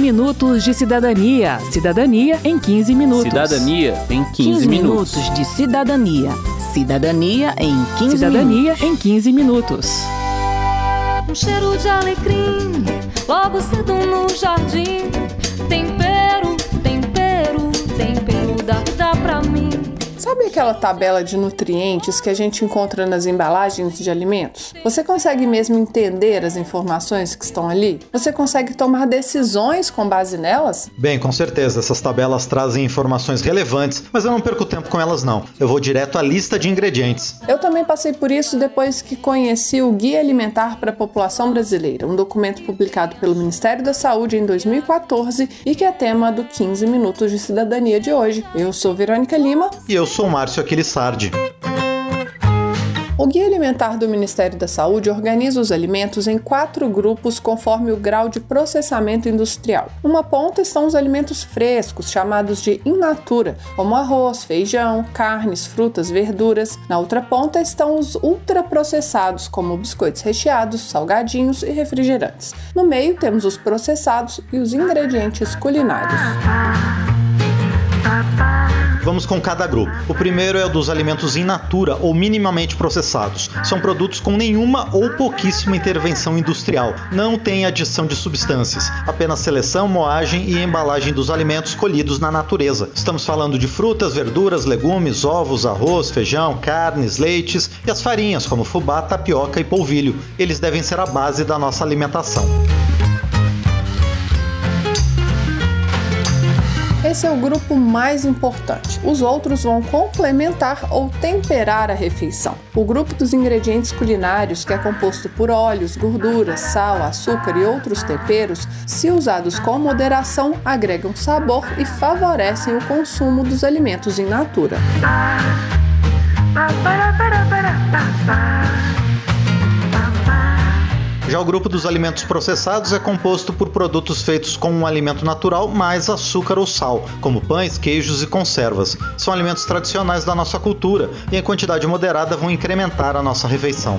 minutos de cidadania. Cidadania em 15 minutos. Cidadania em 15, 15 minutos. minutos de cidadania. Cidadania em 15 Cidadania minutos. em 15 minutos. Um cheiro de alecrim, logo cedo no jardim. Tempero, Sabe aquela tabela de nutrientes que a gente encontra nas embalagens de alimentos? Você consegue mesmo entender as informações que estão ali? Você consegue tomar decisões com base nelas? Bem, com certeza, essas tabelas trazem informações relevantes, mas eu não perco tempo com elas não. Eu vou direto à lista de ingredientes. Eu também passei por isso depois que conheci o Guia Alimentar para a População Brasileira, um documento publicado pelo Ministério da Saúde em 2014 e que é tema do 15 Minutos de Cidadania de hoje. Eu sou Verônica Lima. E eu sou Márcio Aquilissardi. O Guia Alimentar do Ministério da Saúde organiza os alimentos em quatro grupos conforme o grau de processamento industrial. Numa ponta estão os alimentos frescos, chamados de in natura, como arroz, feijão, carnes, frutas, verduras. Na outra ponta estão os ultraprocessados, como biscoitos recheados, salgadinhos e refrigerantes. No meio temos os processados e os ingredientes culinários. Vamos com cada grupo. O primeiro é o dos alimentos in natura ou minimamente processados. São produtos com nenhuma ou pouquíssima intervenção industrial. Não tem adição de substâncias, apenas seleção, moagem e embalagem dos alimentos colhidos na natureza. Estamos falando de frutas, verduras, legumes, ovos, arroz, feijão, carnes, leites e as farinhas como fubá, tapioca e polvilho. Eles devem ser a base da nossa alimentação. É o grupo mais importante. Os outros vão complementar ou temperar a refeição. O grupo dos ingredientes culinários, que é composto por óleos, gorduras, sal, açúcar e outros temperos, se usados com moderação, agregam sabor e favorecem o consumo dos alimentos in natura. Já o grupo dos alimentos processados é composto por produtos feitos com um alimento natural mais açúcar ou sal, como pães, queijos e conservas. São alimentos tradicionais da nossa cultura e em quantidade moderada vão incrementar a nossa refeição.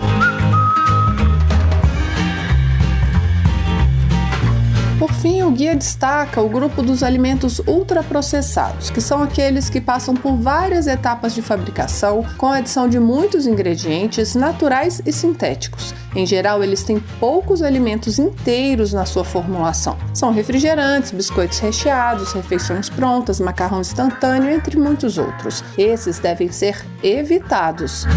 Guia destaca o grupo dos alimentos ultraprocessados, que são aqueles que passam por várias etapas de fabricação, com a adição de muitos ingredientes naturais e sintéticos. Em geral, eles têm poucos alimentos inteiros na sua formulação. São refrigerantes, biscoitos recheados, refeições prontas, macarrão instantâneo, entre muitos outros. Esses devem ser evitados.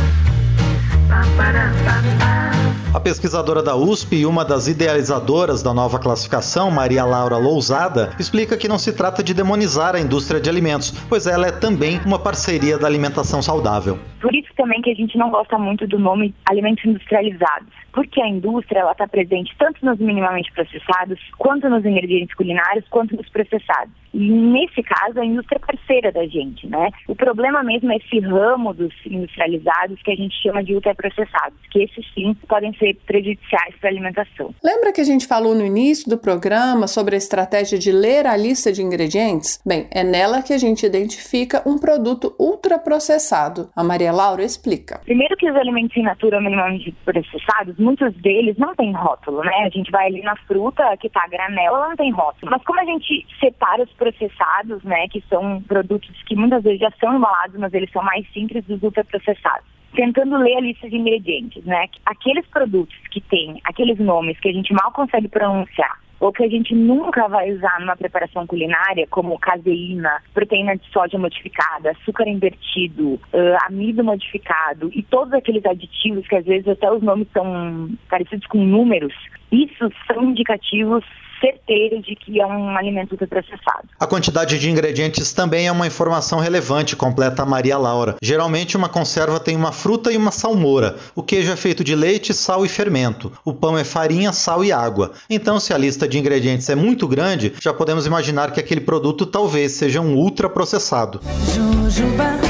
A pesquisadora da USP e uma das idealizadoras da nova classificação, Maria Laura Lousada, explica que não se trata de demonizar a indústria de alimentos, pois ela é também uma parceria da alimentação saudável. Por isso também que a gente não gosta muito do nome alimentos industrializados, porque a indústria ela está presente tanto nos minimamente processados, quanto nos ingredientes culinários, quanto nos processados. E nesse caso a indústria é parceira da gente, né? O problema mesmo é esse ramo dos industrializados que a gente chama de ultraprocessados, que esses sim podem ser prejudiciais para a alimentação. Lembra que a gente falou no início do programa sobre a estratégia de ler a lista de ingredientes? Bem, é nela que a gente identifica um produto ultraprocessado. A Maria Laura explica. Primeiro que os alimentos in natura minimamente processados, muitos deles não têm rótulo, né? A gente vai ali na fruta que tá granel, ela não tem rótulo. Mas como a gente separa os processados, né, que são produtos que muitas vezes já são embalados, mas eles são mais simples dos ultraprocessados tentando ler a lista de ingredientes, né? Aqueles produtos que têm aqueles nomes que a gente mal consegue pronunciar, ou que a gente nunca vai usar numa preparação culinária, como caseína, proteína de sódio modificada, açúcar invertido, uh, amido modificado e todos aqueles aditivos que às vezes até os nomes são parecidos com números, isso são indicativos certeiros de que é um alimento ultraprocessado. A quantidade de ingredientes também é uma informação relevante, completa a Maria Laura. Geralmente uma conserva tem uma fruta e uma salmoura. O queijo é feito de leite, sal e fermento. O pão é farinha, sal e água. Então, se a lista de ingredientes é muito grande, já podemos imaginar que aquele produto talvez seja um ultraprocessado. Jujuba,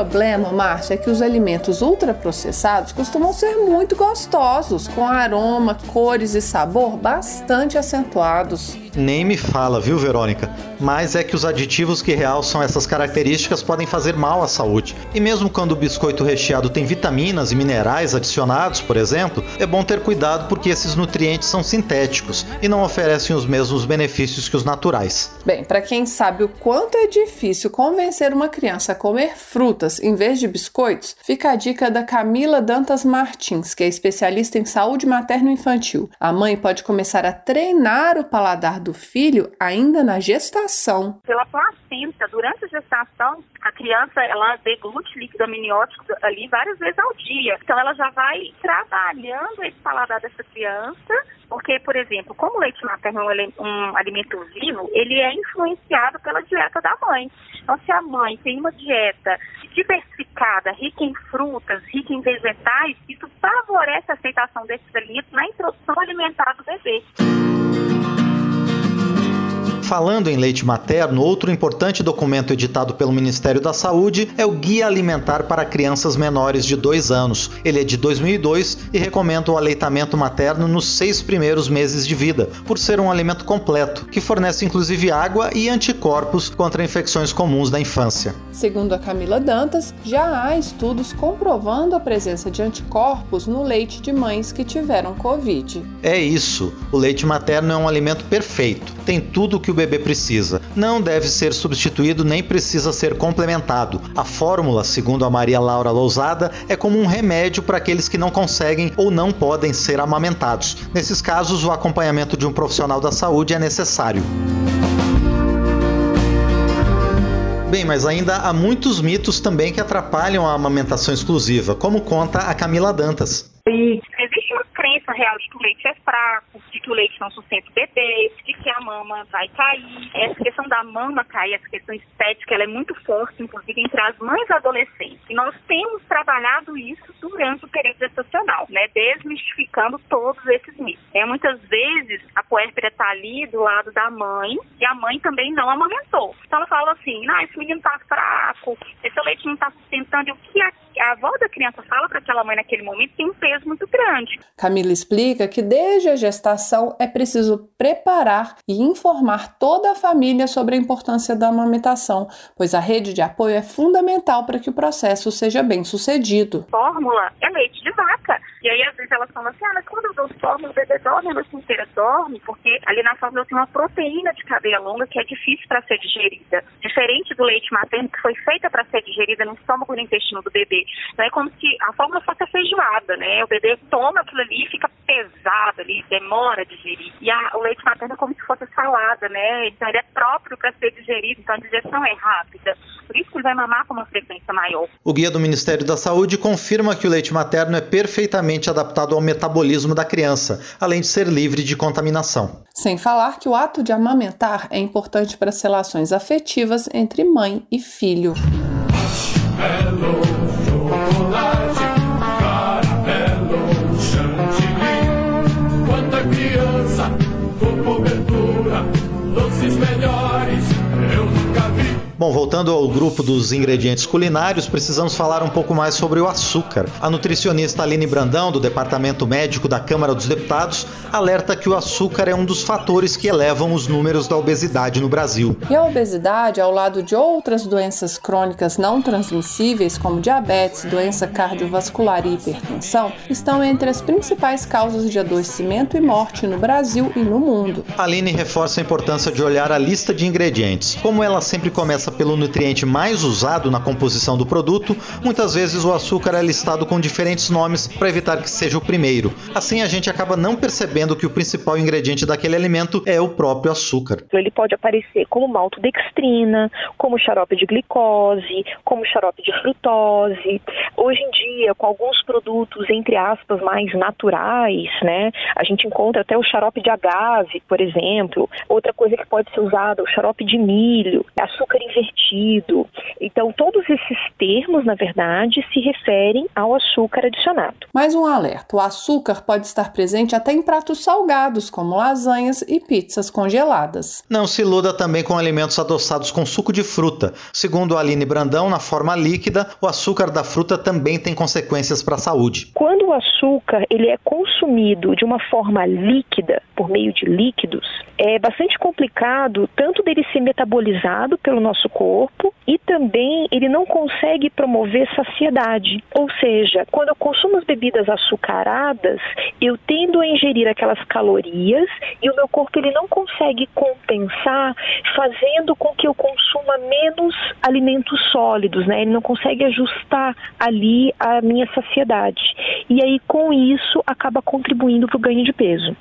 problema, Márcia, é que os alimentos ultraprocessados costumam ser muito gostosos, com aroma, cores e sabor bastante acentuados. Nem me fala, viu, Verônica? Mas é que os aditivos que realçam essas características podem fazer mal à saúde. E mesmo quando o biscoito recheado tem vitaminas e minerais adicionados, por exemplo, é bom ter cuidado porque esses nutrientes são sintéticos e não oferecem os mesmos benefícios que os naturais. Bem, para quem sabe o quanto é difícil convencer uma criança a comer frutas em vez de biscoitos, fica a dica da Camila Dantas Martins, que é especialista em saúde materno-infantil. A mãe pode começar a treinar o paladar do filho ainda na gestação. Pela placenta, durante a gestação, a criança ela deglute líquido amniótico ali várias vezes ao dia. Então ela já vai trabalhando esse paladar dessa criança, porque, por exemplo, como o leite materno é um alimento vivo, ele é influenciado pela dieta da mãe. Então, se a mãe tem uma dieta diversificada, rica em frutas, rica em vegetais, isso favorece a aceitação desses alimentos na introdução alimentar do bebê. Falando em leite materno, outro importante documento editado pelo Ministério da Saúde é o Guia Alimentar para Crianças Menores de 2 anos. Ele é de 2002 e recomenda o aleitamento materno nos seis primeiros meses de vida, por ser um alimento completo, que fornece inclusive água e anticorpos contra infecções comuns da infância. Segundo a Camila Dantas, já há estudos comprovando a presença de anticorpos no leite de mães que tiveram Covid. É isso, o leite materno é um alimento perfeito, tem tudo o que o bebê precisa. Não deve ser substituído nem precisa ser complementado. A fórmula, segundo a Maria Laura Lousada, é como um remédio para aqueles que não conseguem ou não podem ser amamentados. Nesses casos, o acompanhamento de um profissional da saúde é necessário. Bem, mas ainda há muitos mitos também que atrapalham a amamentação exclusiva, como conta a Camila Dantas. Existe uma crença real de que o leite é fraco, o leite não sustenta o bebê, de que a mama vai cair. Essa questão da mama cair, essa questão estética, ela é muito forte, inclusive entre as mães adolescentes. E nós temos trabalhado isso durante o período gestacional, né? Desmistificando todos esses mitos. É, muitas vezes a puérpera está ali do lado da mãe e a mãe também não amamentou. Então ela fala assim, ah, esse menino está fraco, esse leite não está sustentando. O que a, a avó da criança fala para aquela mãe naquele momento tem um peso muito grande. Camila explica que desde a gestação é preciso preparar e informar toda a família sobre a importância da amamentação, pois a rede de apoio é fundamental para que o processo seja bem sucedido. Fórmula é leite de vaca. E aí, às vezes, elas falam assim, ah, mas quando eu dou fórmula, o bebê dorme, a noite inteira dorme, porque ali na fórmula tem uma proteína de cadeia longa que é difícil para ser digerida. Diferente do leite materno, que foi feita para ser digerida no estômago e no intestino do bebê. Então, é como se a fórmula fosse a feijoada, né? O bebê toma aquilo ali e fica pesado ali, demora a digerir. E a, o leite materno é como se fosse salada, né? Então, ele é próprio para ser digerido, então a digestão é rápida. Por isso que ele vai mamar com uma frequência maior. O guia do Ministério da Saúde confirma que o leite materno é perfeitamente adaptado ao metabolismo da criança, além de ser livre de contaminação. Sem falar que o ato de amamentar é importante para as relações afetivas entre mãe e filho. Hello, Bom, voltando ao grupo dos ingredientes culinários, precisamos falar um pouco mais sobre o açúcar. A nutricionista Aline Brandão, do Departamento Médico da Câmara dos Deputados, alerta que o açúcar é um dos fatores que elevam os números da obesidade no Brasil. E a obesidade, ao lado de outras doenças crônicas não transmissíveis, como diabetes, doença cardiovascular e hipertensão, estão entre as principais causas de adoecimento e morte no Brasil e no mundo. Aline reforça a importância de olhar a lista de ingredientes. Como ela sempre começa pelo nutriente mais usado na composição do produto, muitas vezes o açúcar é listado com diferentes nomes para evitar que seja o primeiro. Assim a gente acaba não percebendo que o principal ingrediente daquele alimento é o próprio açúcar. Ele pode aparecer como maltodextrina, como xarope de glicose, como xarope de frutose. Hoje em dia, com alguns produtos entre aspas mais naturais, né? A gente encontra até o xarope de agave, por exemplo. Outra coisa que pode ser usada, o xarope de milho, açúcar invertido. Então, todos esses termos, na verdade, se referem ao açúcar adicionado. Mais um alerta: o açúcar pode estar presente até em pratos salgados, como lasanhas e pizzas congeladas. Não se iluda também com alimentos adoçados com suco de fruta. Segundo Aline Brandão, na forma líquida, o açúcar da fruta também tem consequências para a saúde. Quando o açúcar ele é consumido de uma forma líquida, por meio de líquidos, é bastante complicado tanto dele ser metabolizado pelo nosso corpo e também ele não consegue promover saciedade. Ou seja, quando eu consumo as bebidas açucaradas, eu tendo a ingerir aquelas calorias e o meu corpo ele não consegue compensar, fazendo com que eu consuma menos alimentos sólidos, né? Ele não consegue ajustar ali a minha saciedade. E aí com isso acaba contribuindo para o ganho de peso.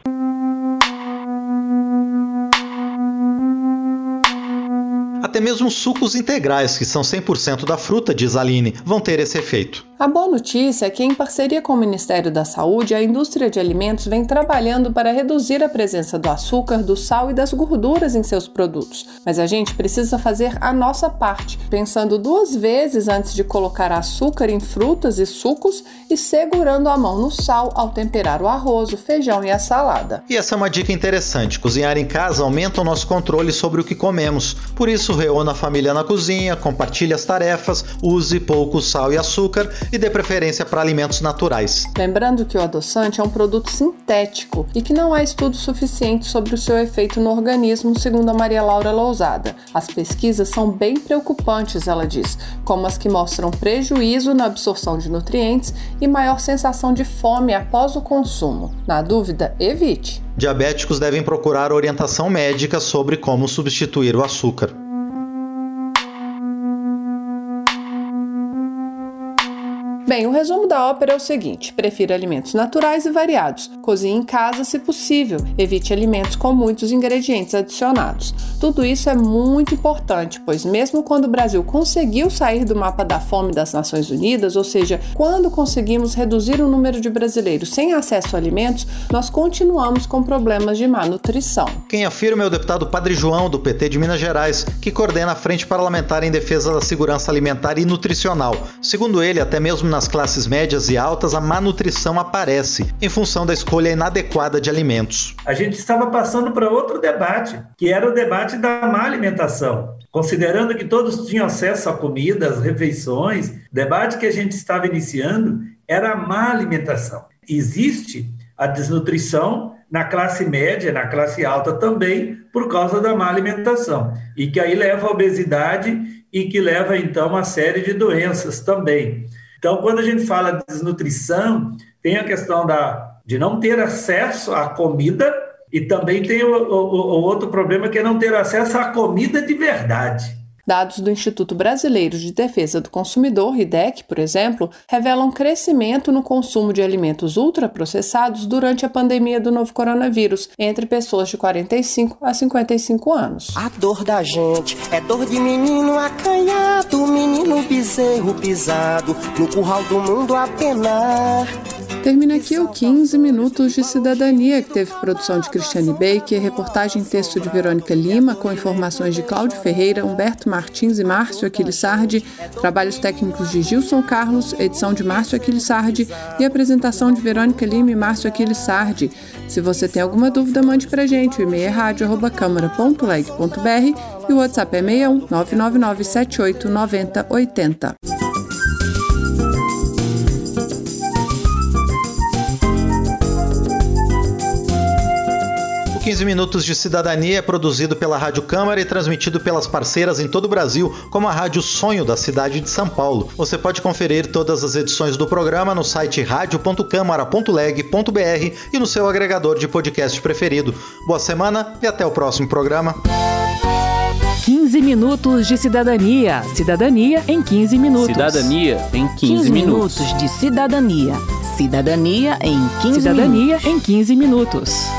Até mesmo sucos integrais, que são 100% da fruta, diz Aline, vão ter esse efeito. A boa notícia é que, em parceria com o Ministério da Saúde, a indústria de alimentos vem trabalhando para reduzir a presença do açúcar, do sal e das gorduras em seus produtos. Mas a gente precisa fazer a nossa parte, pensando duas vezes antes de colocar açúcar em frutas e sucos e segurando a mão no sal ao temperar o arroz, o feijão e a salada. E essa é uma dica interessante: cozinhar em casa aumenta o nosso controle sobre o que comemos. Por isso, reúna a família na cozinha, compartilhe as tarefas, use pouco sal e açúcar e dê preferência para alimentos naturais. Lembrando que o adoçante é um produto sintético e que não há estudo suficiente sobre o seu efeito no organismo, segundo a Maria Laura Lousada. As pesquisas são bem preocupantes, ela diz, como as que mostram prejuízo na absorção de nutrientes e maior sensação de fome após o consumo. Na dúvida, evite. Diabéticos devem procurar orientação médica sobre como substituir o açúcar. Bem, o resumo da ópera é o seguinte: prefira alimentos naturais e variados. Cozinhe em casa se possível. Evite alimentos com muitos ingredientes adicionados. Tudo isso é muito importante, pois mesmo quando o Brasil conseguiu sair do mapa da fome das Nações Unidas, ou seja, quando conseguimos reduzir o número de brasileiros sem acesso a alimentos, nós continuamos com problemas de má nutrição. Quem afirma é o deputado Padre João, do PT de Minas Gerais, que coordena a Frente Parlamentar em Defesa da Segurança Alimentar e Nutricional. Segundo ele, até mesmo na nas classes médias e altas, a má nutrição aparece em função da escolha inadequada de alimentos. A gente estava passando para outro debate, que era o debate da má alimentação. Considerando que todos tinham acesso à comida, às refeições, o debate que a gente estava iniciando era a má alimentação. Existe a desnutrição na classe média, na classe alta também, por causa da má alimentação, e que aí leva à obesidade e que leva então a série de doenças também. Então, quando a gente fala de desnutrição, tem a questão da, de não ter acesso à comida e também tem o, o, o outro problema que é não ter acesso à comida de verdade. Dados do Instituto Brasileiro de Defesa do Consumidor, IDEC, por exemplo, revelam crescimento no consumo de alimentos ultraprocessados durante a pandemia do novo coronavírus entre pessoas de 45 a 55 anos. A dor da gente é dor de menino acanhado, menino bezerro pisado, no curral do mundo a penar. Termina aqui o 15 Minutos de Cidadania, que teve produção de Cristiane Baker, reportagem em texto de Verônica Lima, com informações de Cláudio Ferreira, Humberto Martins e Márcio Aquilissardi, trabalhos técnicos de Gilson Carlos, edição de Márcio Aquilissardi e apresentação de Verônica Lima e Márcio Aquilissardi. Se você tem alguma dúvida, mande pra gente. O e-mail é rádio.câmara.leg.br e o WhatsApp é 61 999 78 90 80. 15 Minutos de Cidadania é produzido pela Rádio Câmara e transmitido pelas parceiras em todo o Brasil, como a Rádio Sonho da cidade de São Paulo. Você pode conferir todas as edições do programa no site radio.câmara.leg.br e no seu agregador de podcast preferido. Boa semana e até o próximo programa. 15 minutos de cidadania. Cidadania em 15 minutos. Cidadania em 15, 15 minutos. minutos de cidadania. Cidadania em 15 Cidadania minutos. em 15 minutos.